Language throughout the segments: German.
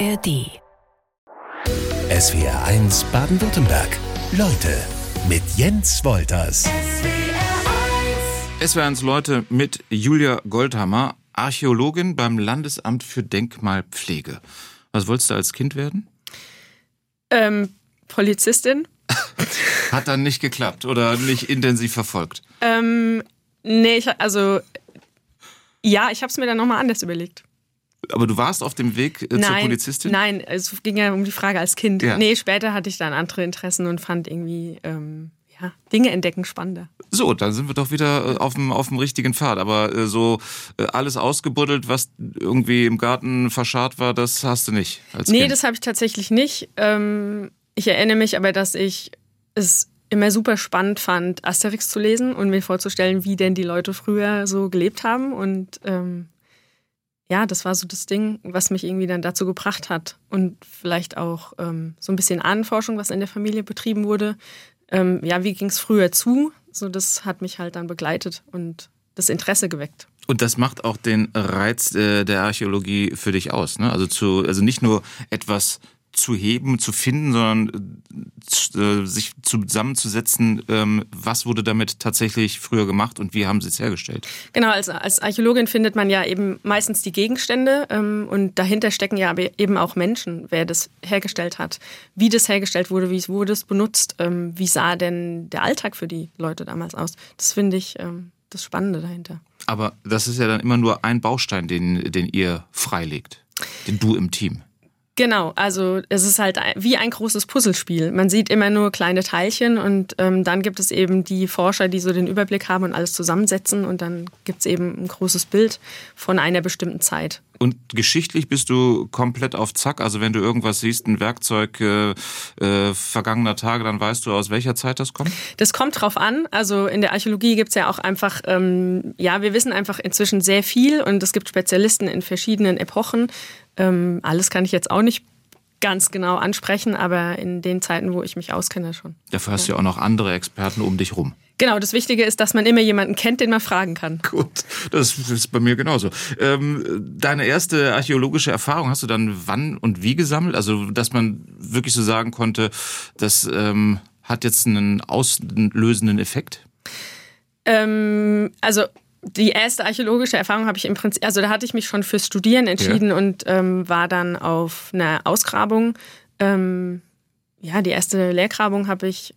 ARD. SWR 1 Baden-Württemberg. Leute mit Jens Wolters. Es wären Leute mit Julia Goldhammer, Archäologin beim Landesamt für Denkmalpflege. Was wolltest du als Kind werden? Ähm, Polizistin. Hat dann nicht geklappt oder nicht intensiv verfolgt? Ähm, nee, ich, also ja, ich habe es mir dann nochmal anders überlegt. Aber du warst auf dem Weg äh, zur Polizistin? Nein, es ging ja um die Frage als Kind. Ja. Nee, später hatte ich dann andere Interessen und fand irgendwie ähm, ja, Dinge entdecken spannender. So, dann sind wir doch wieder äh, auf dem, auf dem richtigen Pfad. Aber äh, so äh, alles ausgebuddelt, was irgendwie im Garten verscharrt war, das hast du nicht. Als nee, kind. das habe ich tatsächlich nicht. Ähm, ich erinnere mich aber, dass ich es immer super spannend fand, Asterix zu lesen und mir vorzustellen, wie denn die Leute früher so gelebt haben. Und ähm, ja, das war so das Ding, was mich irgendwie dann dazu gebracht hat. Und vielleicht auch ähm, so ein bisschen Ahnenforschung, was in der Familie betrieben wurde. Ähm, ja, wie ging es früher zu? So, das hat mich halt dann begleitet und das Interesse geweckt. Und das macht auch den Reiz äh, der Archäologie für dich aus. Ne? Also, zu, also nicht nur etwas zu heben, zu finden, sondern äh, sich zusammenzusetzen, ähm, was wurde damit tatsächlich früher gemacht und wie haben sie es hergestellt? Genau, als, als Archäologin findet man ja eben meistens die Gegenstände ähm, und dahinter stecken ja eben auch Menschen, wer das hergestellt hat, wie das hergestellt wurde, wie es wurde es benutzt, ähm, wie sah denn der Alltag für die Leute damals aus. Das finde ich das Spannende dahinter. Aber das ist ja dann immer nur ein Baustein, den, den ihr freilegt, den du im Team. Genau, also es ist halt wie ein großes Puzzlespiel. Man sieht immer nur kleine Teilchen und ähm, dann gibt es eben die Forscher, die so den Überblick haben und alles zusammensetzen und dann gibt es eben ein großes Bild von einer bestimmten Zeit. Und geschichtlich bist du komplett auf Zack. Also wenn du irgendwas siehst, ein Werkzeug äh, äh, vergangener Tage, dann weißt du, aus welcher Zeit das kommt? Das kommt drauf an. Also in der Archäologie gibt es ja auch einfach, ähm, ja, wir wissen einfach inzwischen sehr viel und es gibt Spezialisten in verschiedenen Epochen. Ähm, alles kann ich jetzt auch nicht ganz genau ansprechen, aber in den Zeiten, wo ich mich auskenne, schon. Dafür hast du ja auch noch andere Experten um dich rum. Genau, das Wichtige ist, dass man immer jemanden kennt, den man fragen kann. Gut, das ist bei mir genauso. Ähm, deine erste archäologische Erfahrung hast du dann wann und wie gesammelt? Also, dass man wirklich so sagen konnte, das ähm, hat jetzt einen auslösenden Effekt? Ähm, also die erste archäologische Erfahrung habe ich im Prinzip, also da hatte ich mich schon fürs Studieren entschieden ja. und ähm, war dann auf einer Ausgrabung. Ähm, ja, die erste Lehrgrabung habe ich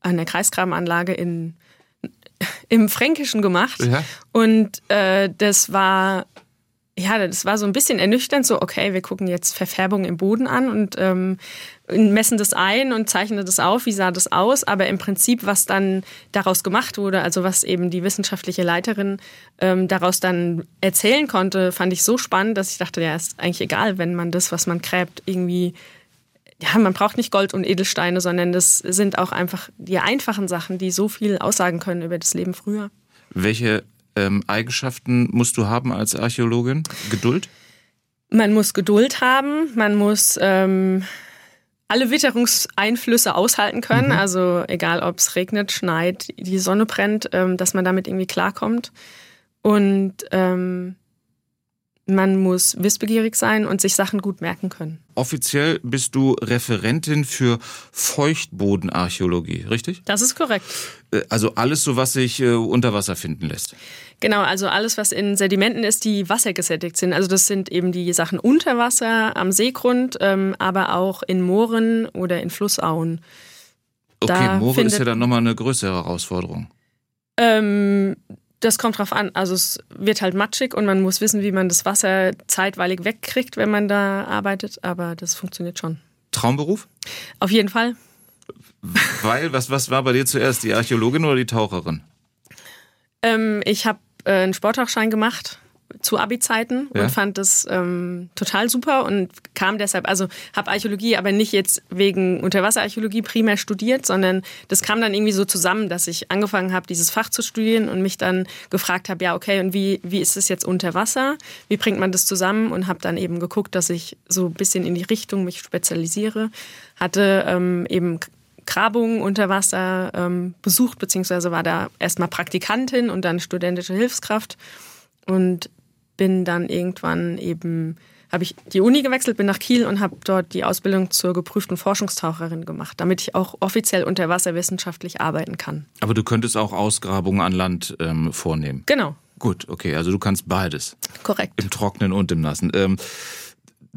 an der Kreisgrabenanlage in, im Fränkischen gemacht. Ja. Und äh, das war ja, das war so ein bisschen ernüchternd, so, okay, wir gucken jetzt Verfärbung im Boden an und ähm, messen das ein und zeichnen das auf, wie sah das aus, aber im Prinzip, was dann daraus gemacht wurde, also was eben die wissenschaftliche Leiterin ähm, daraus dann erzählen konnte, fand ich so spannend, dass ich dachte, ja, ist eigentlich egal, wenn man das, was man gräbt, irgendwie ja, man braucht nicht Gold und Edelsteine, sondern das sind auch einfach die einfachen Sachen, die so viel aussagen können über das Leben früher. Welche ähm, Eigenschaften musst du haben als Archäologin? Geduld? Man muss Geduld haben, man muss ähm, alle Witterungseinflüsse aushalten können, mhm. also egal ob es regnet, schneit, die Sonne brennt, ähm, dass man damit irgendwie klarkommt. Und ähm, man muss wissbegierig sein und sich Sachen gut merken können. Offiziell bist du Referentin für Feuchtbodenarchäologie, richtig? Das ist korrekt. Äh, also alles so, was sich äh, unter Wasser finden lässt. Genau, also alles, was in Sedimenten ist, die wassergesättigt sind. Also das sind eben die Sachen unter Wasser, am Seegrund, ähm, aber auch in Mooren oder in Flussauen. Okay, da Moore ist ja dann nochmal eine größere Herausforderung. Ähm, das kommt drauf an. Also es wird halt matschig und man muss wissen, wie man das Wasser zeitweilig wegkriegt, wenn man da arbeitet. Aber das funktioniert schon. Traumberuf? Auf jeden Fall. Weil, was, was war bei dir zuerst, die Archäologin oder die Taucherin? Ähm, ich habe äh, einen Sporttauchschein gemacht zu Abi-Zeiten ja. und fand das ähm, total super und kam deshalb, also habe Archäologie aber nicht jetzt wegen Unterwasserarchäologie primär studiert, sondern das kam dann irgendwie so zusammen, dass ich angefangen habe, dieses Fach zu studieren und mich dann gefragt habe, ja okay, und wie, wie ist es jetzt unter Wasser? Wie bringt man das zusammen? Und habe dann eben geguckt, dass ich so ein bisschen in die Richtung mich spezialisiere. Hatte ähm, eben Grabungen unter Wasser ähm, besucht, beziehungsweise war da erstmal Praktikantin und dann studentische Hilfskraft und bin dann irgendwann eben habe ich die Uni gewechselt, bin nach Kiel und habe dort die Ausbildung zur geprüften Forschungstaucherin gemacht, damit ich auch offiziell unterwasserwissenschaftlich arbeiten kann. Aber du könntest auch Ausgrabungen an Land ähm, vornehmen. Genau. Gut, okay, also du kannst beides. Korrekt. Im Trockenen und im Nassen. Ähm,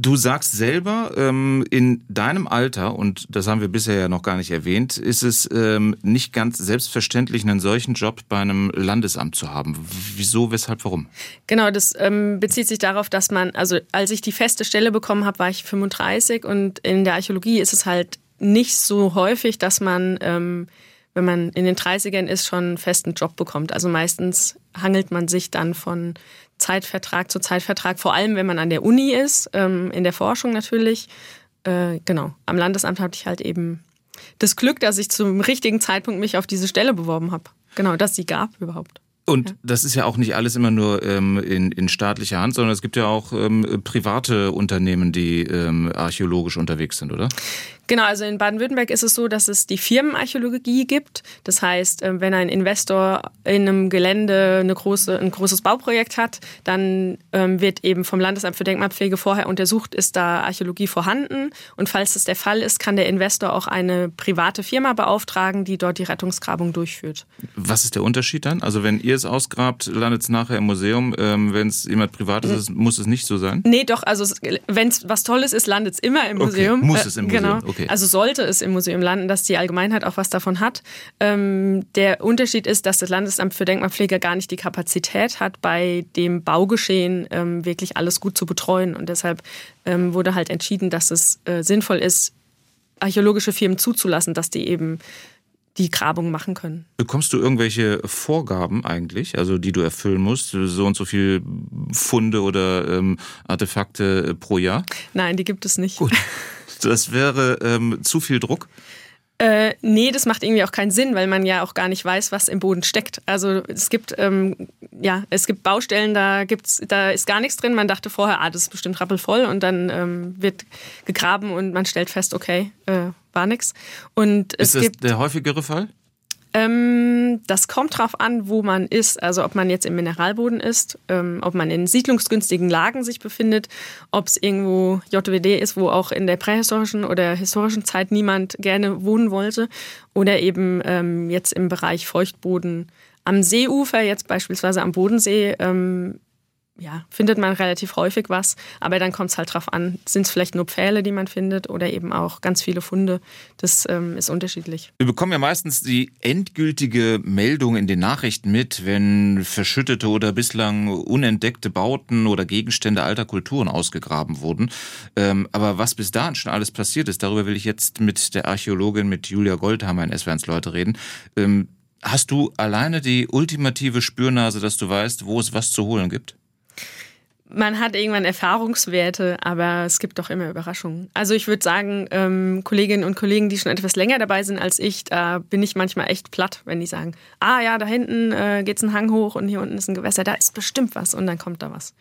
Du sagst selber, ähm, in deinem Alter, und das haben wir bisher ja noch gar nicht erwähnt, ist es ähm, nicht ganz selbstverständlich, einen solchen Job bei einem Landesamt zu haben. Wieso, weshalb, warum? Genau, das ähm, bezieht sich darauf, dass man, also als ich die feste Stelle bekommen habe, war ich 35 und in der Archäologie ist es halt nicht so häufig, dass man, wenn man in den 30ern ist, schon einen festen Job bekommt. Also meistens hangelt man sich dann von Zeitvertrag zu Zeitvertrag, vor allem wenn man an der Uni ist, ähm, in der Forschung natürlich. Äh, genau, am Landesamt hatte ich halt eben das Glück, dass ich zum richtigen Zeitpunkt mich auf diese Stelle beworben habe. Genau, dass sie gab überhaupt. Und das ist ja auch nicht alles immer nur ähm, in, in staatlicher Hand, sondern es gibt ja auch ähm, private Unternehmen, die ähm, archäologisch unterwegs sind, oder? Genau, also in Baden-Württemberg ist es so, dass es die Firmenarchäologie gibt. Das heißt, ähm, wenn ein Investor in einem Gelände eine große, ein großes Bauprojekt hat, dann ähm, wird eben vom Landesamt für Denkmalpflege vorher untersucht, ist da Archäologie vorhanden. Und falls das der Fall ist, kann der Investor auch eine private Firma beauftragen, die dort die Rettungsgrabung durchführt. Was ist der Unterschied dann? Also wenn ihr es ausgrabt, landet es nachher im Museum. Ähm, wenn es jemand Privates ist, muss es nicht so sein? Nee, doch. Also wenn es was Tolles ist, landet es immer im Museum. Okay, muss es im Museum. Genau. Okay. Okay. Also sollte es im Museum landen, dass die Allgemeinheit auch was davon hat. Ähm, der Unterschied ist, dass das Landesamt für Denkmalpflege gar nicht die Kapazität hat, bei dem Baugeschehen ähm, wirklich alles gut zu betreuen. Und deshalb ähm, wurde halt entschieden, dass es äh, sinnvoll ist, archäologische Firmen zuzulassen, dass die eben die Grabung machen können. Bekommst du irgendwelche Vorgaben eigentlich, also die du erfüllen musst, so und so viel Funde oder ähm, Artefakte äh, pro Jahr? Nein, die gibt es nicht. Gut. Das wäre ähm, zu viel Druck? Äh, nee, das macht irgendwie auch keinen Sinn, weil man ja auch gar nicht weiß, was im Boden steckt. Also es gibt ähm, ja es gibt Baustellen, da gibt's, da ist gar nichts drin. Man dachte vorher, ah, das ist bestimmt rappelvoll und dann ähm, wird gegraben und man stellt fest, okay, äh, war nichts. Und ist das gibt, der häufigere Fall? Ähm, das kommt drauf an, wo man ist. Also ob man jetzt im Mineralboden ist, ähm, ob man in siedlungsgünstigen Lagen sich befindet, ob es irgendwo JWD ist, wo auch in der prähistorischen oder historischen Zeit niemand gerne wohnen wollte, oder eben ähm, jetzt im Bereich Feuchtboden am Seeufer, jetzt beispielsweise am Bodensee, ähm, ja, findet man relativ häufig was, aber dann kommt es halt drauf an, sind es vielleicht nur Pfähle, die man findet oder eben auch ganz viele Funde. Das ähm, ist unterschiedlich. Wir bekommen ja meistens die endgültige Meldung in den Nachrichten mit, wenn verschüttete oder bislang unentdeckte Bauten oder Gegenstände alter Kulturen ausgegraben wurden. Ähm, aber was bis dahin schon alles passiert ist, darüber will ich jetzt mit der Archäologin, mit Julia Goldhammer in SWRs Leute reden. Ähm, hast du alleine die ultimative Spürnase, dass du weißt, wo es was zu holen gibt? Man hat irgendwann Erfahrungswerte, aber es gibt doch immer Überraschungen. Also ich würde sagen, ähm, Kolleginnen und Kollegen, die schon etwas länger dabei sind als ich, da bin ich manchmal echt platt, wenn die sagen, ah ja, da hinten äh, geht's einen Hang hoch und hier unten ist ein Gewässer, da ist bestimmt was und dann kommt da was.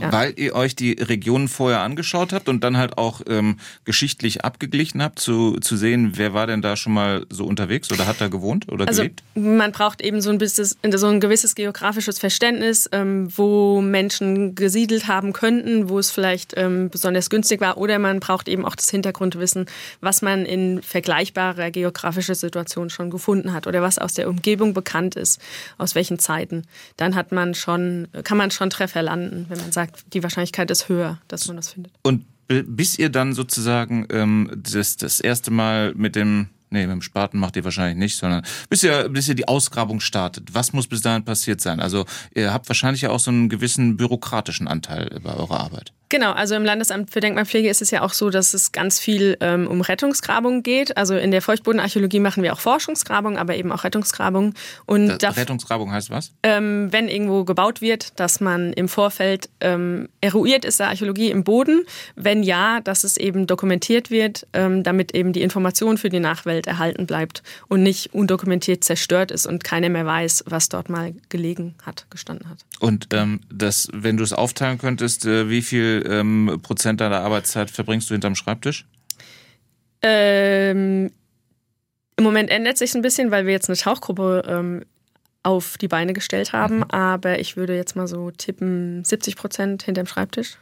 Ja. Weil ihr euch die Regionen vorher angeschaut habt und dann halt auch ähm, geschichtlich abgeglichen habt, zu, zu sehen, wer war denn da schon mal so unterwegs oder hat da gewohnt oder also, gelebt? Man braucht eben so ein, bisschen, so ein gewisses geografisches Verständnis, ähm, wo Menschen gesiedelt haben könnten, wo es vielleicht ähm, besonders günstig war, oder man braucht eben auch das Hintergrundwissen, was man in vergleichbarer geografischer Situation schon gefunden hat oder was aus der Umgebung bekannt ist, aus welchen Zeiten. Dann hat man schon, kann man schon Treffer landen, wenn man sagt, sagt, die Wahrscheinlichkeit ist höher, dass man das findet. Und bis ihr dann sozusagen ähm, das, das erste Mal mit dem Nee, mit dem Spaten macht ihr wahrscheinlich nicht, sondern bis ihr, bis ihr die Ausgrabung startet. Was muss bis dahin passiert sein? Also ihr habt wahrscheinlich ja auch so einen gewissen bürokratischen Anteil bei eurer Arbeit. Genau, also im Landesamt für Denkmalpflege ist es ja auch so, dass es ganz viel ähm, um Rettungsgrabungen geht. Also in der Feuchtbodenarchäologie machen wir auch Forschungsgrabungen, aber eben auch Rettungsgrabungen. Und das Rettungsgrabung heißt was? Ähm, wenn irgendwo gebaut wird, dass man im Vorfeld ähm, eruiert ist der Archäologie im Boden. Wenn ja, dass es eben dokumentiert wird, ähm, damit eben die Information für die Nachwelt erhalten bleibt und nicht undokumentiert zerstört ist und keiner mehr weiß, was dort mal gelegen hat, gestanden hat. Und ähm, das, wenn du es aufteilen könntest, äh, wie viel ähm, Prozent deiner Arbeitszeit verbringst du hinterm Schreibtisch? Ähm, Im Moment ändert sich ein bisschen, weil wir jetzt eine Tauchgruppe ähm, auf die Beine gestellt haben. Mhm. Aber ich würde jetzt mal so tippen, 70 Prozent hinterm Schreibtisch.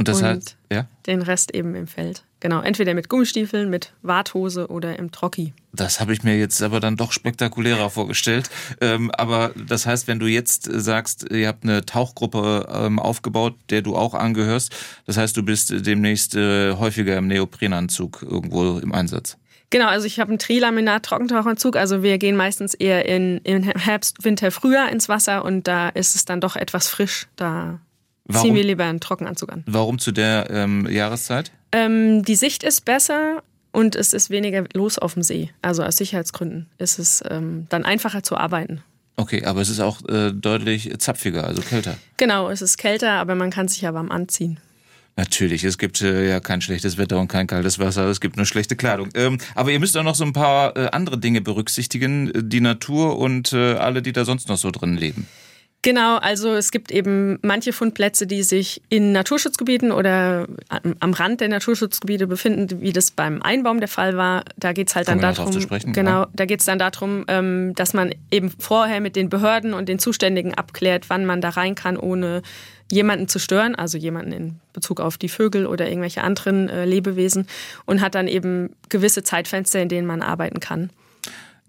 Und das heißt, ja? Den Rest eben im Feld. Genau, entweder mit Gummistiefeln, mit Warthose oder im Trocki. Das habe ich mir jetzt aber dann doch spektakulärer vorgestellt. Ähm, aber das heißt, wenn du jetzt sagst, ihr habt eine Tauchgruppe ähm, aufgebaut, der du auch angehörst, das heißt, du bist demnächst äh, häufiger im Neoprenanzug irgendwo im Einsatz. Genau, also ich habe einen Trilaminat-Trockentauchanzug. Also wir gehen meistens eher in, in Herbst, Winter, Frühjahr ins Wasser und da ist es dann doch etwas frisch. Da Warum, ziehen wir lieber einen Trockenanzug an. Warum zu der ähm, Jahreszeit? Ähm, die Sicht ist besser und es ist weniger los auf dem See. Also aus Sicherheitsgründen ist es ähm, dann einfacher zu arbeiten. Okay, aber es ist auch äh, deutlich zapfiger, also kälter. Genau, es ist kälter, aber man kann sich ja warm anziehen. Natürlich, es gibt äh, ja kein schlechtes Wetter und kein kaltes Wasser, es gibt nur schlechte Kleidung. Ähm, aber ihr müsst auch noch so ein paar äh, andere Dinge berücksichtigen, die Natur und äh, alle, die da sonst noch so drin leben. Genau, also es gibt eben manche Fundplätze, die sich in Naturschutzgebieten oder am Rand der Naturschutzgebiete befinden, wie das beim Einbaum der Fall war. Da geht es halt Kommen dann darum, sprechen, genau, ja. da geht es dann darum, dass man eben vorher mit den Behörden und den Zuständigen abklärt, wann man da rein kann, ohne jemanden zu stören, also jemanden in Bezug auf die Vögel oder irgendwelche anderen äh, Lebewesen und hat dann eben gewisse Zeitfenster, in denen man arbeiten kann.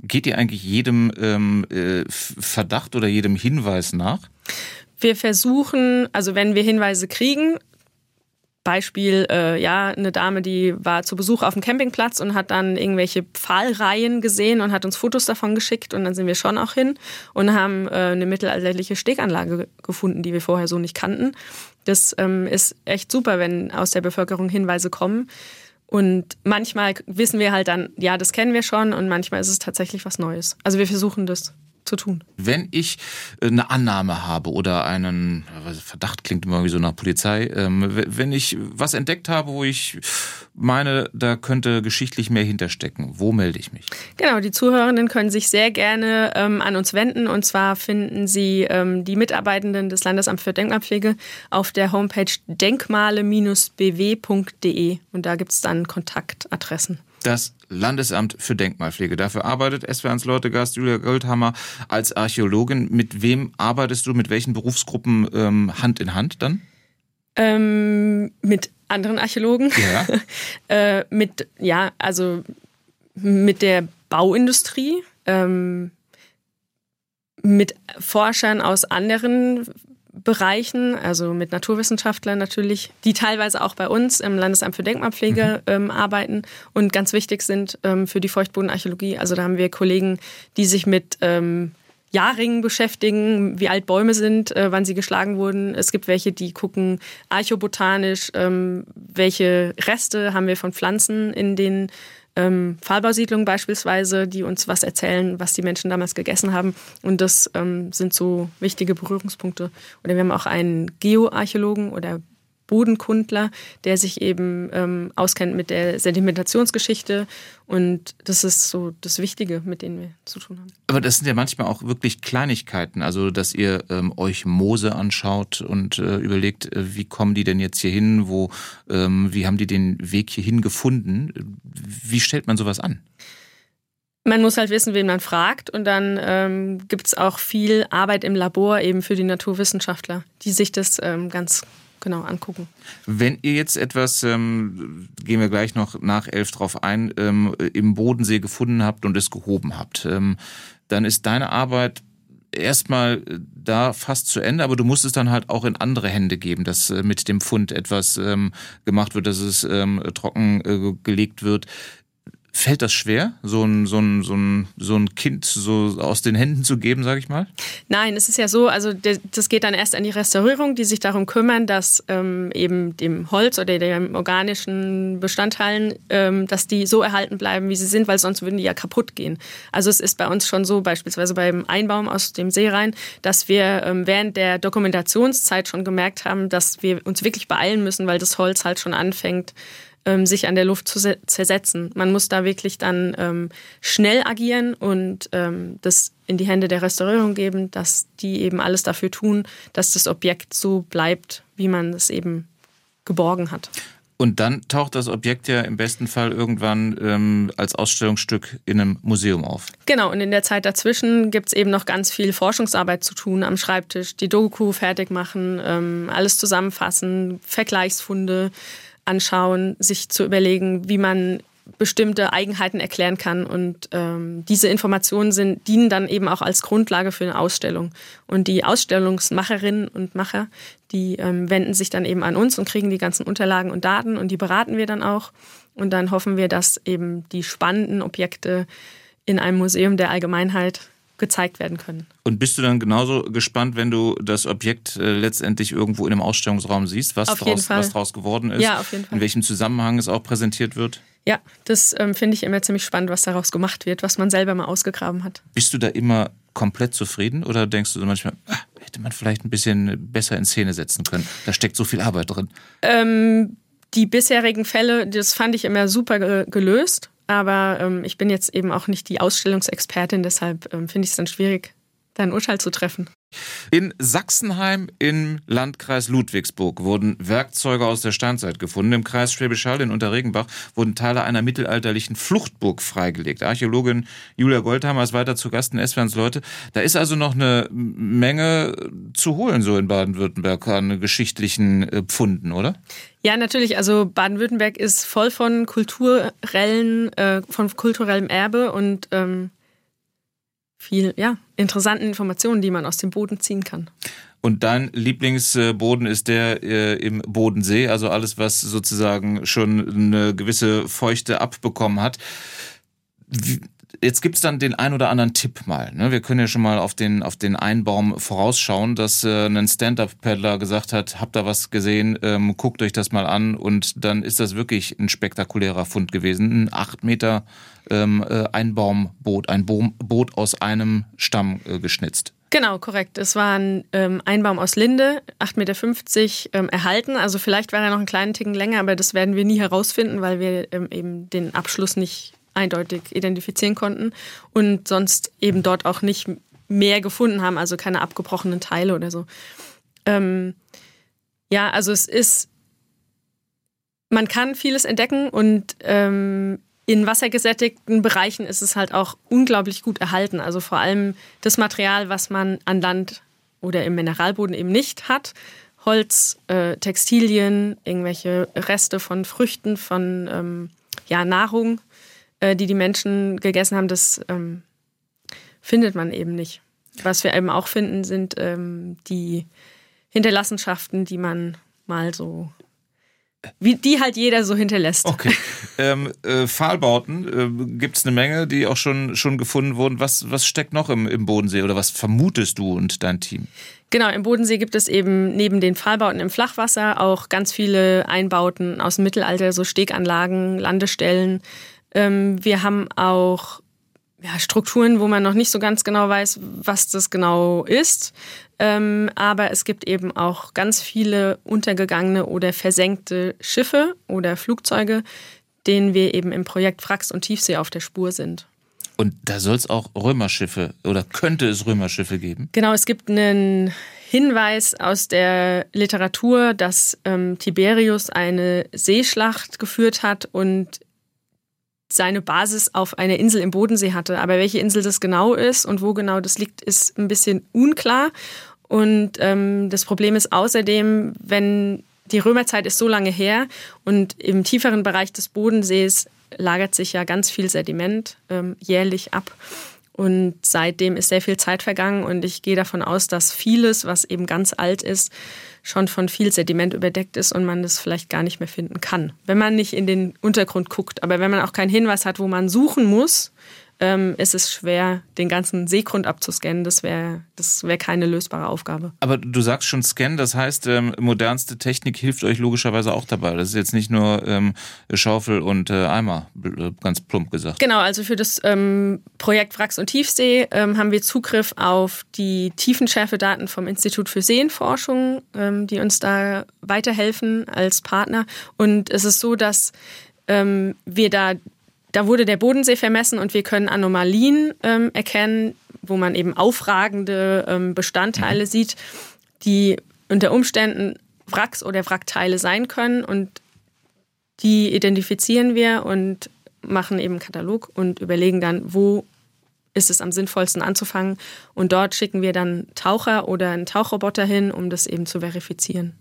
Geht ihr eigentlich jedem ähm, äh, Verdacht oder jedem Hinweis nach? Wir versuchen, also wenn wir Hinweise kriegen, Beispiel, äh, ja, eine Dame, die war zu Besuch auf dem Campingplatz und hat dann irgendwelche Pfahlreihen gesehen und hat uns Fotos davon geschickt und dann sind wir schon auch hin und haben äh, eine mittelalterliche Steganlage gefunden, die wir vorher so nicht kannten. Das ähm, ist echt super, wenn aus der Bevölkerung Hinweise kommen. Und manchmal wissen wir halt dann, ja, das kennen wir schon und manchmal ist es tatsächlich was Neues. Also wir versuchen das zu tun. Wenn ich äh, eine Annahme habe oder einen Verdacht klingt immer wie so nach Polizei, ähm, wenn ich was entdeckt habe, wo ich meine, da könnte geschichtlich mehr hinterstecken, wo melde ich mich? Genau, die Zuhörenden können sich sehr gerne ähm, an uns wenden und zwar finden Sie ähm, die Mitarbeitenden des Landesamts für Denkmalpflege auf der Homepage denkmale-bw.de und da gibt es dann Kontaktadressen das Landesamt für Denkmalpflege. Dafür arbeitet SWRs Leutegast Julia Goldhammer als Archäologin. Mit wem arbeitest du, mit welchen Berufsgruppen ähm, Hand in Hand dann? Ähm, mit anderen Archäologen. Ja. äh, mit, ja, also mit der Bauindustrie, ähm, mit Forschern aus anderen Bereichen, also mit Naturwissenschaftlern natürlich, die teilweise auch bei uns im Landesamt für Denkmalpflege mhm. ähm, arbeiten und ganz wichtig sind ähm, für die Feuchtbodenarchäologie. Also da haben wir Kollegen, die sich mit ähm, Jahrringen beschäftigen, wie alt Bäume sind, äh, wann sie geschlagen wurden. Es gibt welche, die gucken archobotanisch, ähm, welche Reste haben wir von Pflanzen in den ähm, Pfahlbausiedlungen beispielsweise, die uns was erzählen, was die Menschen damals gegessen haben. Und das ähm, sind so wichtige Berührungspunkte. Oder wir haben auch einen Geoarchäologen oder Bodenkundler, der sich eben ähm, auskennt mit der Sedimentationsgeschichte. Und das ist so das Wichtige, mit denen wir zu tun haben. Aber das sind ja manchmal auch wirklich Kleinigkeiten. Also, dass ihr ähm, euch Moose anschaut und äh, überlegt, äh, wie kommen die denn jetzt hier hin? Wo, ähm, wie haben die den Weg hierhin gefunden? Wie stellt man sowas an? Man muss halt wissen, wen man fragt. Und dann ähm, gibt es auch viel Arbeit im Labor eben für die Naturwissenschaftler, die sich das ähm, ganz genau angucken. Wenn ihr jetzt etwas, ähm, gehen wir gleich noch nach elf drauf ein, ähm, im Bodensee gefunden habt und es gehoben habt, ähm, dann ist deine Arbeit erstmal da fast zu Ende, aber du musst es dann halt auch in andere Hände geben, dass äh, mit dem Fund etwas ähm, gemacht wird, dass es ähm, trocken äh, gelegt wird. Fällt das schwer, so ein, so ein, so ein, so ein Kind so aus den Händen zu geben, sage ich mal? Nein, es ist ja so, also das geht dann erst an die Restaurierung, die sich darum kümmern, dass ähm, eben dem Holz oder den organischen Bestandteilen, ähm, dass die so erhalten bleiben, wie sie sind, weil sonst würden die ja kaputt gehen. Also es ist bei uns schon so, beispielsweise beim Einbaum aus dem See rein, dass wir ähm, während der Dokumentationszeit schon gemerkt haben, dass wir uns wirklich beeilen müssen, weil das Holz halt schon anfängt, ähm, sich an der Luft zu zersetzen. Man muss da wirklich dann ähm, schnell agieren und ähm, das in die Hände der Restaurierung geben, dass die eben alles dafür tun, dass das Objekt so bleibt, wie man es eben geborgen hat. Und dann taucht das Objekt ja im besten Fall irgendwann ähm, als Ausstellungsstück in einem Museum auf. Genau, und in der Zeit dazwischen gibt es eben noch ganz viel Forschungsarbeit zu tun am Schreibtisch. Die Doku fertig machen, ähm, alles zusammenfassen, Vergleichsfunde anschauen, sich zu überlegen, wie man bestimmte Eigenheiten erklären kann. Und ähm, diese Informationen sind, dienen dann eben auch als Grundlage für eine Ausstellung. Und die Ausstellungsmacherinnen und Macher, die ähm, wenden sich dann eben an uns und kriegen die ganzen Unterlagen und Daten und die beraten wir dann auch. Und dann hoffen wir, dass eben die spannenden Objekte in einem Museum der Allgemeinheit gezeigt werden können. Und bist du dann genauso gespannt, wenn du das Objekt äh, letztendlich irgendwo in einem Ausstellungsraum siehst, was, daraus, was daraus geworden ist, ja, auf jeden Fall. in welchem Zusammenhang es auch präsentiert wird? Ja, das ähm, finde ich immer ziemlich spannend, was daraus gemacht wird, was man selber mal ausgegraben hat. Bist du da immer komplett zufrieden oder denkst du manchmal, ah, hätte man vielleicht ein bisschen besser in Szene setzen können? Da steckt so viel Arbeit drin. Ähm, die bisherigen Fälle, das fand ich immer super gelöst, aber ähm, ich bin jetzt eben auch nicht die Ausstellungsexpertin, deshalb ähm, finde ich es dann schwierig, da ein Urteil zu treffen. In Sachsenheim im Landkreis Ludwigsburg wurden Werkzeuge aus der Steinzeit gefunden. Im Kreis Schwäbisch Hall in Unterregenbach wurden Teile einer mittelalterlichen Fluchtburg freigelegt. Archäologin Julia Goldhammer ist weiter zu Gast in Esferns Leute. Da ist also noch eine Menge zu holen so in Baden-Württemberg an geschichtlichen äh, Pfunden, oder? Ja, natürlich. Also Baden-Württemberg ist voll von kulturellen, äh, von kulturellem Erbe und ähm viel, ja, interessanten Informationen, die man aus dem Boden ziehen kann. Und dein Lieblingsboden ist der äh, im Bodensee, also alles, was sozusagen schon eine gewisse Feuchte abbekommen hat. Wie, jetzt gibt's dann den ein oder anderen Tipp mal. Ne? Wir können ja schon mal auf den, auf den Einbaum vorausschauen, dass äh, ein Stand-Up-Paddler gesagt hat, habt da was gesehen, ähm, guckt euch das mal an und dann ist das wirklich ein spektakulärer Fund gewesen. Ein acht Meter ähm, äh, Einbaumboot, ein Bo Boot aus einem Stamm äh, geschnitzt. Genau, korrekt. Es war ein ähm, Einbaum aus Linde, 8,50 Meter ähm, erhalten. Also vielleicht war er noch einen kleinen Ticken länger, aber das werden wir nie herausfinden, weil wir ähm, eben den Abschluss nicht eindeutig identifizieren konnten und sonst eben dort auch nicht mehr gefunden haben, also keine abgebrochenen Teile oder so. Ähm, ja, also es ist, man kann vieles entdecken und ähm, in wassergesättigten Bereichen ist es halt auch unglaublich gut erhalten. Also vor allem das Material, was man an Land oder im Mineralboden eben nicht hat. Holz, äh, Textilien, irgendwelche Reste von Früchten, von ähm, ja, Nahrung, äh, die die Menschen gegessen haben, das ähm, findet man eben nicht. Was wir eben auch finden, sind ähm, die Hinterlassenschaften, die man mal so wie die halt jeder so hinterlässt. Okay. Ähm, äh, Pfahlbauten äh, gibt es eine Menge, die auch schon, schon gefunden wurden. Was, was steckt noch im, im Bodensee oder was vermutest du und dein Team? Genau, im Bodensee gibt es eben neben den Pfahlbauten im Flachwasser auch ganz viele Einbauten aus dem Mittelalter, so Steganlagen, Landestellen. Ähm, wir haben auch ja, Strukturen, wo man noch nicht so ganz genau weiß, was das genau ist. Ähm, aber es gibt eben auch ganz viele untergegangene oder versenkte Schiffe oder Flugzeuge, denen wir eben im Projekt Frax und Tiefsee auf der Spur sind. Und da soll es auch Römerschiffe oder könnte es Römerschiffe geben? Genau, es gibt einen Hinweis aus der Literatur, dass ähm, Tiberius eine Seeschlacht geführt hat und seine Basis auf einer Insel im Bodensee hatte. Aber welche Insel das genau ist und wo genau das liegt, ist ein bisschen unklar. Und ähm, das Problem ist außerdem, wenn die Römerzeit ist so lange her und im tieferen Bereich des Bodensees lagert sich ja ganz viel Sediment ähm, jährlich ab. Und seitdem ist sehr viel Zeit vergangen und ich gehe davon aus, dass vieles, was eben ganz alt ist, schon von viel Sediment überdeckt ist und man das vielleicht gar nicht mehr finden kann, wenn man nicht in den Untergrund guckt. Aber wenn man auch keinen Hinweis hat, wo man suchen muss, ähm, ist es schwer, den ganzen Seegrund abzuscannen. Das wäre das wär keine lösbare Aufgabe. Aber du sagst schon Scan, das heißt, ähm, modernste Technik hilft euch logischerweise auch dabei. Das ist jetzt nicht nur ähm, Schaufel und äh, Eimer, ganz plump gesagt. Genau, also für das ähm, Projekt Wracks und Tiefsee ähm, haben wir Zugriff auf die Tiefenschärfedaten vom Institut für Seenforschung, ähm, die uns da weiterhelfen als Partner. Und es ist so, dass wir da da wurde der Bodensee vermessen und wir können Anomalien ähm, erkennen, wo man eben aufragende ähm, Bestandteile mhm. sieht, die unter Umständen Wracks oder Wrackteile sein können. Und Die identifizieren wir und machen eben einen Katalog und überlegen dann, wo ist es am sinnvollsten anzufangen. Und dort schicken wir dann Taucher oder einen Tauchroboter hin, um das eben zu verifizieren.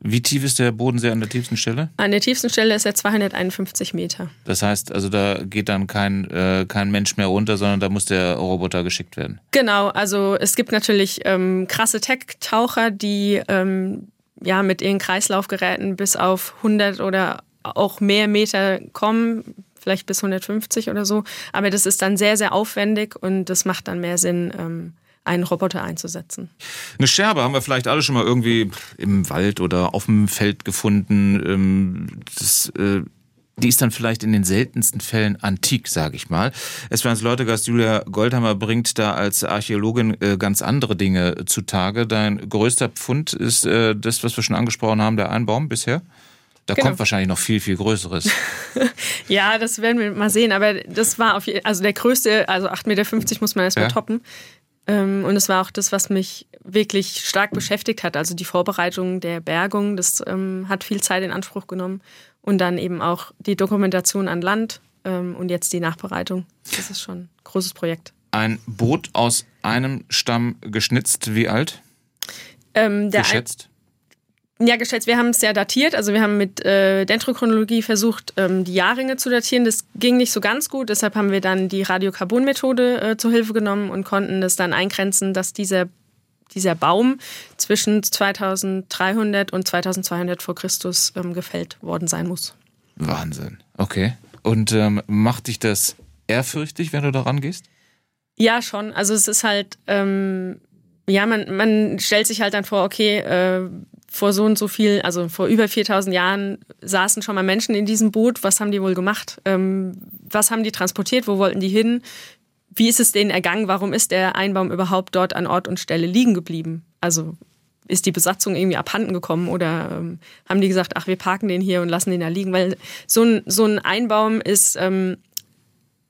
Wie tief ist der Bodensee an der tiefsten Stelle? An der tiefsten Stelle ist er 251 Meter. Das heißt, also da geht dann kein, äh, kein Mensch mehr runter, sondern da muss der Roboter geschickt werden. Genau, also es gibt natürlich ähm, krasse Tech-Taucher, die ähm, ja mit ihren Kreislaufgeräten bis auf 100 oder auch mehr Meter kommen, vielleicht bis 150 oder so. Aber das ist dann sehr, sehr aufwendig und das macht dann mehr Sinn, ähm, einen Roboter einzusetzen. Eine Scherbe haben wir vielleicht alle schon mal irgendwie im Wald oder auf dem Feld gefunden. Ähm, das, äh, die ist dann vielleicht in den seltensten Fällen antik, sage ich mal. S1 Leutegast Julia Goldhammer bringt da als Archäologin äh, ganz andere Dinge zutage. Dein größter Pfund ist äh, das, was wir schon angesprochen haben, der Einbaum bisher. Da genau. kommt wahrscheinlich noch viel, viel Größeres. ja, das werden wir mal sehen. Aber das war auf jeden also der größte, also 8,50 Meter muss man erstmal ja. toppen. Ähm, und es war auch das, was mich wirklich stark beschäftigt hat. Also die Vorbereitung der Bergung, das ähm, hat viel Zeit in Anspruch genommen. Und dann eben auch die Dokumentation an Land ähm, und jetzt die Nachbereitung. Das ist schon ein großes Projekt. Ein Boot aus einem Stamm geschnitzt, wie alt? Ähm, Geschätzt? Ja, geschätzt. Wir haben es ja datiert. Also wir haben mit äh, Dendrochronologie versucht, ähm, die Jahrringe zu datieren. Das ging nicht so ganz gut. Deshalb haben wir dann die Radiokarbon-Methode äh, zur Hilfe genommen und konnten das dann eingrenzen, dass dieser, dieser Baum zwischen 2300 und 2200 vor Christus ähm, gefällt worden sein muss. Wahnsinn. Okay. Und ähm, macht dich das ehrfürchtig, wenn du da rangehst? Ja, schon. Also es ist halt... Ähm, ja, man, man stellt sich halt dann vor, okay, äh, vor so und so viel, also vor über 4000 Jahren saßen schon mal Menschen in diesem Boot. Was haben die wohl gemacht? Ähm, was haben die transportiert? Wo wollten die hin? Wie ist es denen ergangen? Warum ist der Einbaum überhaupt dort an Ort und Stelle liegen geblieben? Also ist die Besatzung irgendwie abhanden gekommen oder ähm, haben die gesagt, ach, wir parken den hier und lassen den da liegen? Weil so ein, so ein Einbaum ist, ähm,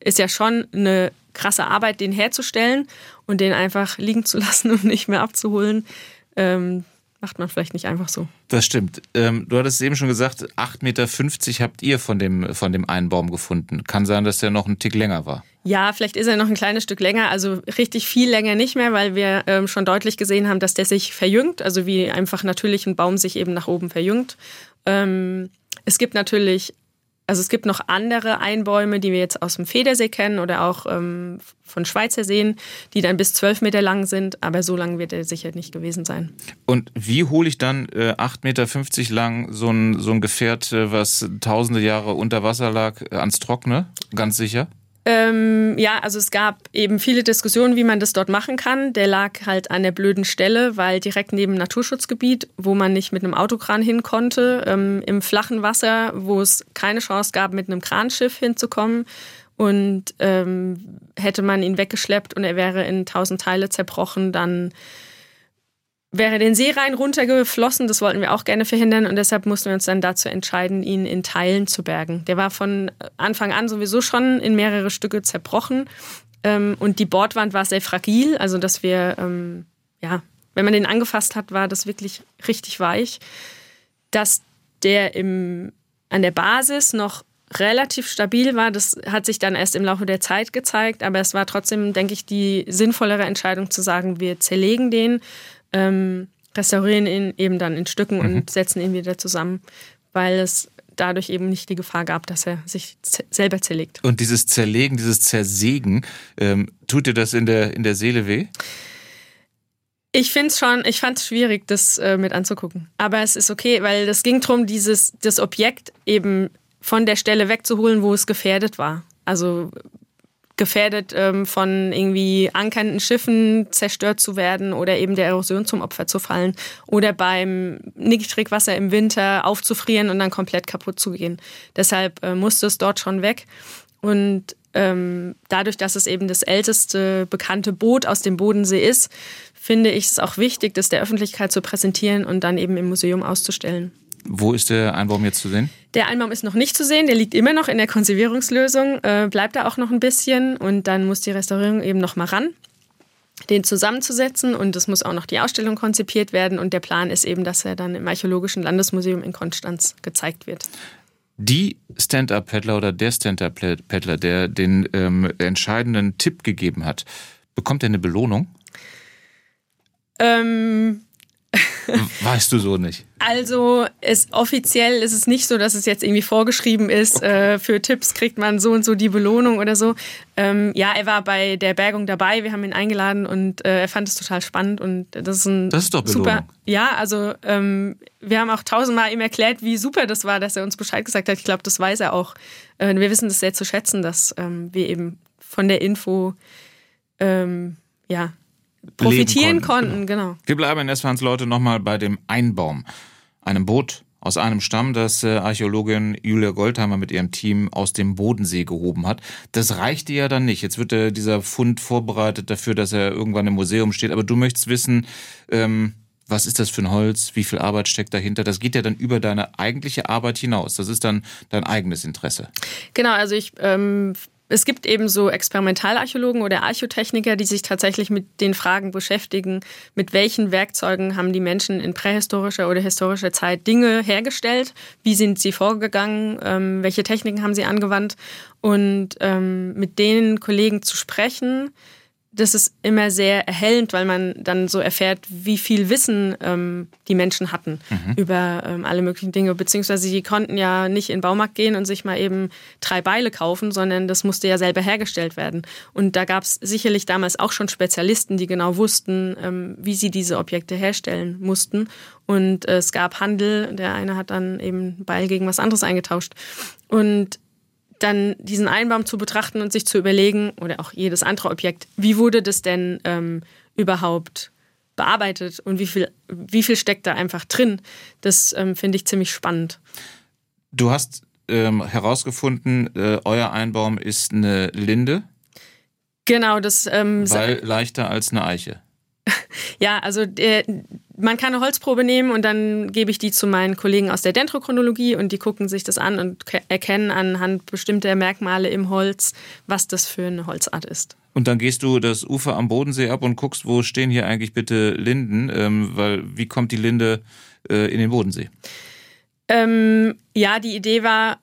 ist ja schon eine krasse Arbeit, den herzustellen und den einfach liegen zu lassen und nicht mehr abzuholen. Ähm, macht man vielleicht nicht einfach so. Das stimmt. Ähm, du hattest eben schon gesagt, 8,50 Meter habt ihr von dem, von dem einen Baum gefunden. Kann sein, dass der noch ein Tick länger war. Ja, vielleicht ist er noch ein kleines Stück länger. Also richtig viel länger nicht mehr, weil wir ähm, schon deutlich gesehen haben, dass der sich verjüngt. Also wie einfach natürlich ein Baum sich eben nach oben verjüngt. Ähm, es gibt natürlich also es gibt noch andere Einbäume, die wir jetzt aus dem Federsee kennen oder auch ähm, von Schweizer Seen, die dann bis zwölf Meter lang sind, aber so lang wird er sicher nicht gewesen sein. Und wie hole ich dann äh, 8,50 Meter lang so ein, so ein Gefährt, äh, was tausende Jahre unter Wasser lag, äh, ans Trockene? Ganz sicher? Ähm, ja, also es gab eben viele Diskussionen, wie man das dort machen kann. Der lag halt an der blöden Stelle, weil direkt neben Naturschutzgebiet, wo man nicht mit einem Autokran hin konnte, ähm, im flachen Wasser, wo es keine Chance gab, mit einem Kranschiff hinzukommen. Und ähm, hätte man ihn weggeschleppt und er wäre in tausend Teile zerbrochen, dann wäre den See rein runtergeflossen. Das wollten wir auch gerne verhindern und deshalb mussten wir uns dann dazu entscheiden, ihn in Teilen zu bergen. Der war von Anfang an sowieso schon in mehrere Stücke zerbrochen ähm, und die Bordwand war sehr fragil, also dass wir, ähm, ja, wenn man den angefasst hat, war das wirklich richtig weich. Dass der im, an der Basis noch relativ stabil war. Das hat sich dann erst im Laufe der Zeit gezeigt, aber es war trotzdem, denke ich, die sinnvollere Entscheidung zu sagen, wir zerlegen den ähm, restaurieren ihn eben dann in Stücken mhm. und setzen ihn wieder zusammen, weil es dadurch eben nicht die Gefahr gab, dass er sich selber zerlegt. Und dieses Zerlegen, dieses Zersägen, ähm, tut dir das in der, in der Seele weh? Ich finde es schon, ich fand es schwierig, das äh, mit anzugucken. Aber es ist okay, weil es ging darum, dieses, das Objekt eben von der Stelle wegzuholen, wo es gefährdet war. Also gefährdet ähm, von irgendwie ankernden Schiffen zerstört zu werden oder eben der Erosion zum Opfer zu fallen oder beim Niedrigwasser im Winter aufzufrieren und dann komplett kaputt zu gehen. Deshalb äh, musste es dort schon weg und ähm, dadurch, dass es eben das älteste bekannte Boot aus dem Bodensee ist, finde ich es auch wichtig, das der Öffentlichkeit zu präsentieren und dann eben im Museum auszustellen. Wo ist der Einbaum jetzt zu sehen? Der Einbaum ist noch nicht zu sehen, der liegt immer noch in der Konservierungslösung, äh, bleibt da auch noch ein bisschen und dann muss die Restaurierung eben noch mal ran, den zusammenzusetzen und es muss auch noch die Ausstellung konzipiert werden und der Plan ist eben, dass er dann im Archäologischen Landesmuseum in Konstanz gezeigt wird. die Stand-Up-Paddler oder der Stand-Up-Paddler, der den ähm, entscheidenden Tipp gegeben hat, bekommt er eine Belohnung? Ähm, Weißt du so nicht? Also es, offiziell ist es nicht so, dass es jetzt irgendwie vorgeschrieben ist, okay. äh, für Tipps kriegt man so und so die Belohnung oder so. Ähm, ja, er war bei der Bergung dabei, wir haben ihn eingeladen und äh, er fand es total spannend und das ist ein das ist doch Belohnung. super. Ja, also ähm, wir haben auch tausendmal ihm erklärt, wie super das war, dass er uns Bescheid gesagt hat. Ich glaube, das weiß er auch. Äh, wir wissen das sehr zu schätzen, dass ähm, wir eben von der Info ähm, ja profitieren konnten. konnten genau. genau. Wir bleiben in Leute nochmal bei dem Einbaum, einem Boot aus einem Stamm, das äh, Archäologin Julia Goldheimer mit ihrem Team aus dem Bodensee gehoben hat. Das reichte ja dann nicht. Jetzt wird äh, dieser Fund vorbereitet dafür, dass er irgendwann im Museum steht. Aber du möchtest wissen, ähm, was ist das für ein Holz, wie viel Arbeit steckt dahinter. Das geht ja dann über deine eigentliche Arbeit hinaus. Das ist dann dein eigenes Interesse. Genau, also ich ähm, es gibt eben so Experimentalarchäologen oder Archotechniker, die sich tatsächlich mit den Fragen beschäftigen, mit welchen Werkzeugen haben die Menschen in prähistorischer oder historischer Zeit Dinge hergestellt, wie sind sie vorgegangen, ähm, welche Techniken haben sie angewandt. Und ähm, mit den Kollegen zu sprechen, das ist immer sehr erhellend, weil man dann so erfährt, wie viel Wissen ähm, die Menschen hatten mhm. über ähm, alle möglichen Dinge. Beziehungsweise sie konnten ja nicht in den Baumarkt gehen und sich mal eben drei Beile kaufen, sondern das musste ja selber hergestellt werden. Und da gab es sicherlich damals auch schon Spezialisten, die genau wussten, ähm, wie sie diese Objekte herstellen mussten. Und äh, es gab Handel. Der eine hat dann eben Beil gegen was anderes eingetauscht. Und dann diesen Einbaum zu betrachten und sich zu überlegen, oder auch jedes andere Objekt, wie wurde das denn ähm, überhaupt bearbeitet und wie viel, wie viel steckt da einfach drin, das ähm, finde ich ziemlich spannend. Du hast ähm, herausgefunden, äh, euer Einbaum ist eine Linde. Genau, das. Ähm, Weil leichter als eine Eiche. Ja, also der, man kann eine Holzprobe nehmen und dann gebe ich die zu meinen Kollegen aus der Dendrochronologie und die gucken sich das an und erkennen anhand bestimmter Merkmale im Holz, was das für eine Holzart ist. Und dann gehst du das Ufer am Bodensee ab und guckst, wo stehen hier eigentlich bitte Linden, ähm, weil wie kommt die Linde äh, in den Bodensee? Ähm, ja, die Idee war,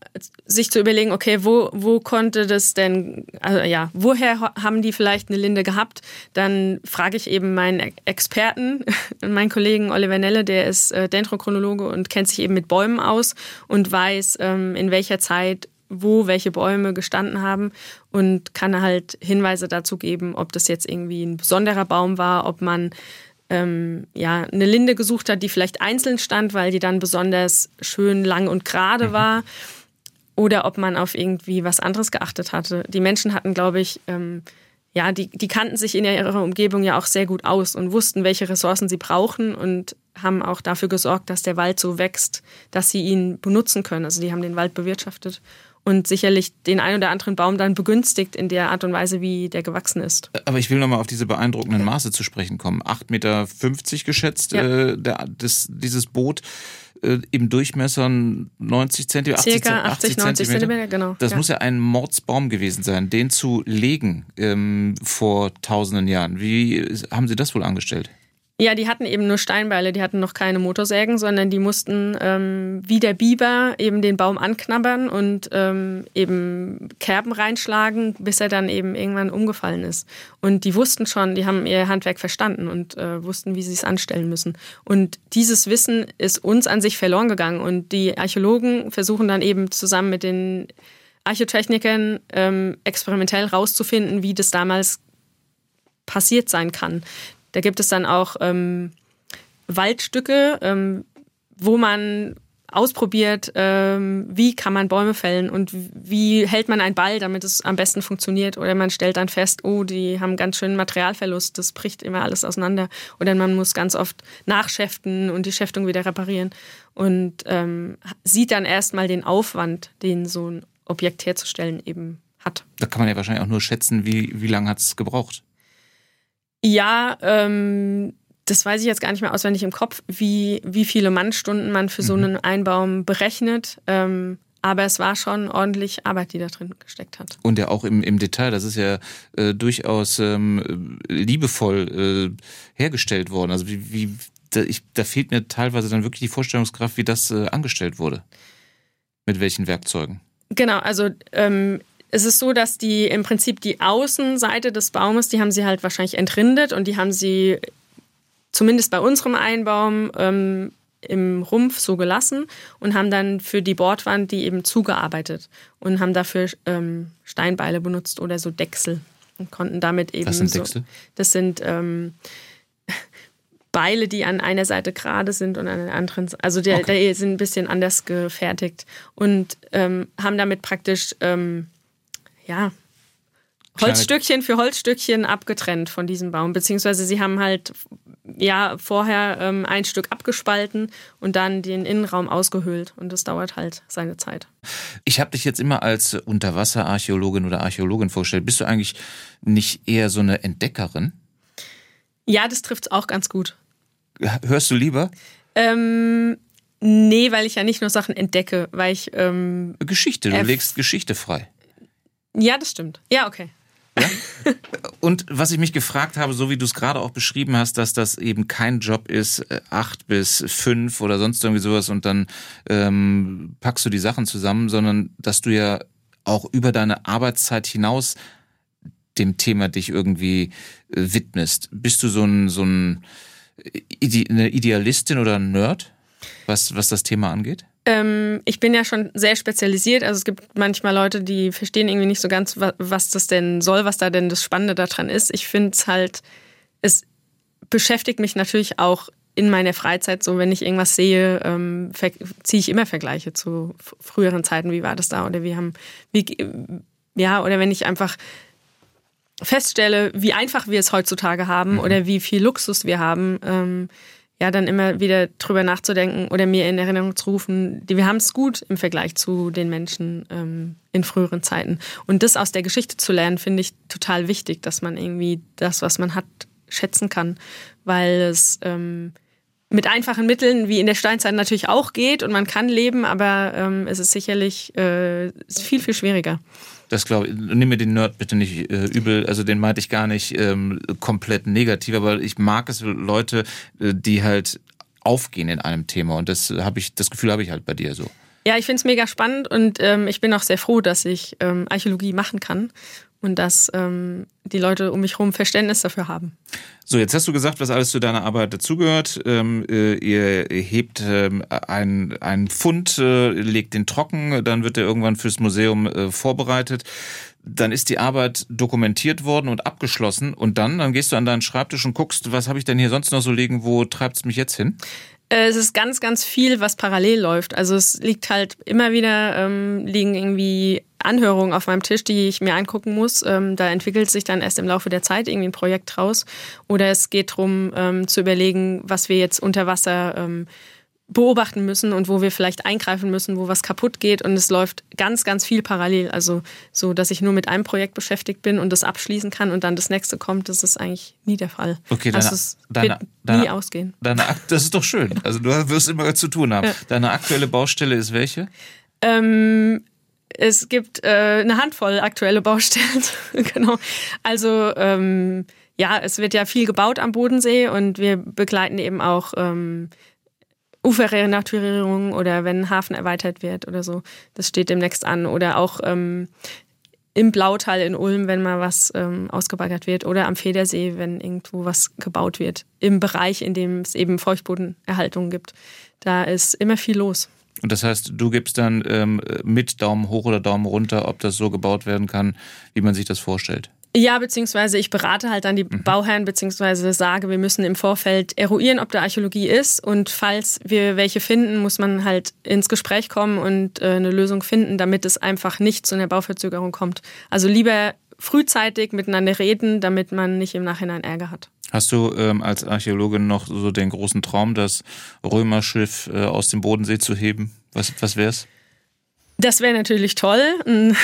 sich zu überlegen, okay, wo, wo konnte das denn, also ja, woher haben die vielleicht eine Linde gehabt? Dann frage ich eben meinen Experten, meinen Kollegen Oliver Nelle, der ist äh, Dendrochronologe und kennt sich eben mit Bäumen aus und weiß, ähm, in welcher Zeit wo welche Bäume gestanden haben und kann halt Hinweise dazu geben, ob das jetzt irgendwie ein besonderer Baum war, ob man ähm, ja, eine Linde gesucht hat, die vielleicht einzeln stand, weil die dann besonders schön lang und gerade mhm. war. Oder ob man auf irgendwie was anderes geachtet hatte. Die Menschen hatten, glaube ich, ähm, ja, die, die kannten sich in ihrer Umgebung ja auch sehr gut aus und wussten, welche Ressourcen sie brauchen und haben auch dafür gesorgt, dass der Wald so wächst, dass sie ihn benutzen können. Also die haben den Wald bewirtschaftet und sicherlich den einen oder anderen Baum dann begünstigt in der Art und Weise, wie der gewachsen ist. Aber ich will nochmal auf diese beeindruckenden Maße zu sprechen kommen. 8,50 Meter geschätzt, ja. äh, der, das, dieses Boot. Äh, Im Durchmesser 90 Zentimeter, 80, Circa 80, 90 Zentimeter, genau. Das ja. muss ja ein Mordsbaum gewesen sein, den zu legen ähm, vor tausenden Jahren. Wie haben Sie das wohl angestellt? Ja, die hatten eben nur Steinbeile, die hatten noch keine Motorsägen, sondern die mussten ähm, wie der Biber eben den Baum anknabbern und ähm, eben Kerben reinschlagen, bis er dann eben irgendwann umgefallen ist. Und die wussten schon, die haben ihr Handwerk verstanden und äh, wussten, wie sie es anstellen müssen. Und dieses Wissen ist uns an sich verloren gegangen. Und die Archäologen versuchen dann eben zusammen mit den Architechnikern ähm, experimentell rauszufinden, wie das damals passiert sein kann. Da gibt es dann auch ähm, Waldstücke, ähm, wo man ausprobiert, ähm, wie kann man Bäume fällen und wie hält man einen Ball, damit es am besten funktioniert. Oder man stellt dann fest, oh, die haben ganz schön Materialverlust, das bricht immer alles auseinander. Oder man muss ganz oft nachschäften und die Schäftung wieder reparieren. Und ähm, sieht dann erstmal den Aufwand, den so ein Objekt herzustellen eben hat. Da kann man ja wahrscheinlich auch nur schätzen, wie, wie lange hat es gebraucht. Ja, ähm, das weiß ich jetzt gar nicht mehr auswendig im Kopf, wie, wie viele Mannstunden man für mhm. so einen Einbaum berechnet. Ähm, aber es war schon ordentlich Arbeit, die da drin gesteckt hat. Und ja auch im, im Detail, das ist ja äh, durchaus ähm, liebevoll äh, hergestellt worden. Also wie, wie da, ich, da fehlt mir teilweise dann wirklich die Vorstellungskraft, wie das äh, angestellt wurde. Mit welchen Werkzeugen? Genau, also ähm, es ist so, dass die im Prinzip die Außenseite des Baumes, die haben sie halt wahrscheinlich entrindet und die haben sie zumindest bei unserem Einbaum ähm, im Rumpf so gelassen und haben dann für die Bordwand die eben zugearbeitet und haben dafür ähm, Steinbeile benutzt oder so Dechsel und konnten damit eben Was sind so. Dechsel? Das sind ähm, Beile, die an einer Seite gerade sind und an der anderen, also der, Okay. der sind ein bisschen anders gefertigt und ähm, haben damit praktisch ähm, ja Holzstückchen für Holzstückchen abgetrennt von diesem Baum, beziehungsweise sie haben halt ja vorher ähm, ein Stück abgespalten und dann den Innenraum ausgehöhlt und das dauert halt seine Zeit. Ich habe dich jetzt immer als Unterwasserarchäologin oder Archäologin vorgestellt. Bist du eigentlich nicht eher so eine Entdeckerin? Ja, das trifft auch ganz gut. Hörst du lieber Ähm, nee, weil ich ja nicht nur Sachen entdecke, weil ich ähm, Geschichte? Du legst Geschichte frei. Ja, das stimmt. Ja, okay. Und was ich mich gefragt habe, so wie du es gerade auch beschrieben hast, dass das eben kein Job ist, äh, acht bis fünf oder sonst irgendwie sowas und dann ähm, packst du die Sachen zusammen, sondern dass du ja auch über deine Arbeitszeit hinaus dem Thema dich irgendwie äh, widmest. Bist du so ein, so ein Ide eine Idealistin oder ein Nerd, was, was das Thema angeht? Ähm, ich bin ja schon sehr spezialisiert. Also es gibt manchmal Leute, die verstehen irgendwie nicht so ganz, wa- was das denn soll, was da denn das Spannende daran ist. Ich finde es halt, es beschäftigt mich natürlich auch in meiner Freizeit so, wenn ich irgendwas sehe, ähm, ziehe ich immer Vergleiche zu früheren Zeiten. Wie war das da? Oder wie haben, wie, ja, oder wenn ich einfach feststelle, wie einfach wir es heutzutage haben oder wie viel Luxus wir haben, ähm, ja, dann immer wieder drüber nachzudenken oder mir in Erinnerung zu rufen, die, wir haben es gut im Vergleich zu den Menschen ähm, in früheren Zeiten. Und das aus der Geschichte zu lernen, finde ich total wichtig, dass man irgendwie das, was man hat, schätzen kann, weil es ähm, mit einfachen Mitteln wie in der Steinzeit natürlich auch geht und man kann leben, aber ähm, es ist sicherlich äh, viel, viel schwieriger. Das glaube ich. Nimm mir den Nerd bitte nicht äh, übel. Also den meinte ich gar nicht ähm, komplett negativ, aber ich mag es Leute, äh, die halt aufgehen in einem Thema und das habe ich, das Gefühl habe ich halt bei dir so. Ja, ich finde es mega spannend und ähm, ich bin auch sehr froh, dass ich ähm, Archäologie machen kann und dass ähm, die Leute um mich herum Verständnis dafür haben. So, jetzt hast du gesagt, was alles zu deiner Arbeit dazugehört. Ähm, äh, ihr hebt ähm, einen, einen Fund, äh, legt den trocken, dann wird er irgendwann fürs Museum äh, vorbereitet. Dann ist die Arbeit dokumentiert worden und abgeschlossen. Und dann, dann gehst du an deinen Schreibtisch und guckst, was habe ich denn hier sonst noch so liegen, wo treibt's mich jetzt hin? Äh, Es ist ganz, ganz viel, was parallel läuft. Also es liegt halt immer wieder, ähm, liegen irgendwie Anhörungen auf meinem Tisch, die ich mir angucken muss. Ähm, da entwickelt sich dann erst im Laufe der Zeit irgendwie ein Projekt raus. Oder es geht darum, ähm, zu überlegen, was wir jetzt unter Wasser ähm, beobachten müssen und wo wir vielleicht eingreifen müssen, wo was kaputt geht. Und es läuft ganz, ganz viel parallel. Also so, dass ich nur mit einem Projekt beschäftigt bin und das abschließen kann und dann das nächste kommt, das ist eigentlich nie der Fall. Okay, also deine- es deine- wird nie deine- ausgehen. Deine, das ist doch schön. Also du wirst immer zu tun haben. Ja. Deine aktuelle Baustelle ist welche? Ähm, es gibt äh, eine Handvoll aktuelle Baustellen. genau. Also ähm, ja, es wird ja viel gebaut am Bodensee und wir begleiten eben auch ähm, Uferrenaturierung oder wenn ein Hafen erweitert wird oder so. Das steht demnächst an. Oder auch ähm, im Blautal in Ulm, wenn mal was ähm, ausgebaggert wird. Oder am Federsee, wenn irgendwo was gebaut wird. Im Bereich, in dem es eben Feuchtbodenerhaltung gibt. Da ist immer viel los. Und das heißt, du gibst dann ähm, mit Daumen hoch oder Daumen runter, ob das so gebaut werden kann, wie man sich das vorstellt. Ja, beziehungsweise ich berate halt dann die Mhm. Bauherren, beziehungsweise sage, wir müssen im Vorfeld eruieren, ob da Archäologie ist. Und falls wir welche finden, muss man halt ins Gespräch kommen und äh, eine Lösung finden, damit es einfach nicht zu einer Bauverzögerung kommt. Also lieber frühzeitig miteinander reden, damit man nicht im Nachhinein Ärger hat. Hast du ähm, als Archäologin noch so den großen Traum, das Römerschiff äh, aus dem Bodensee zu heben? Was, was wär's? Das wäre natürlich toll,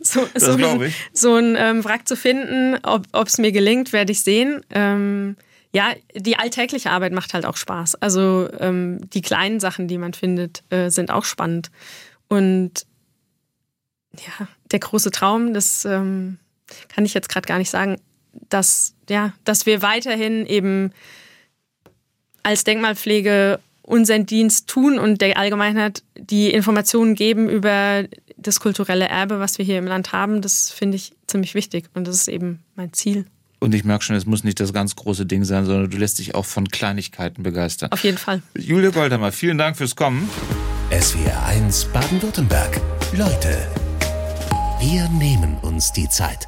so, so, ein, so ein ähm, Wrack zu finden. Ob es mir gelingt, werde ich sehen. Ähm, ja, die alltägliche Arbeit macht halt auch Spaß. Also ähm, die kleinen Sachen, die man findet, äh, sind auch spannend. Und ja, der große Traum, das ähm, kann ich jetzt gerade gar nicht sagen, dass, ja, dass wir weiterhin eben als Denkmalpflege unseren Dienst tun und der Allgemeinheit die Informationen geben über das kulturelle Erbe, was wir hier im Land haben. Das finde ich ziemlich wichtig und das ist eben mein Ziel. Und ich merke schon, es muss nicht das ganz große Ding sein, sondern du lässt dich auch von Kleinigkeiten begeistern. Auf jeden Fall. Julia Goldhammer, vielen Dank fürs Kommen. SWR 1 Baden-Württemberg. Leute, wir nehmen uns die Zeit.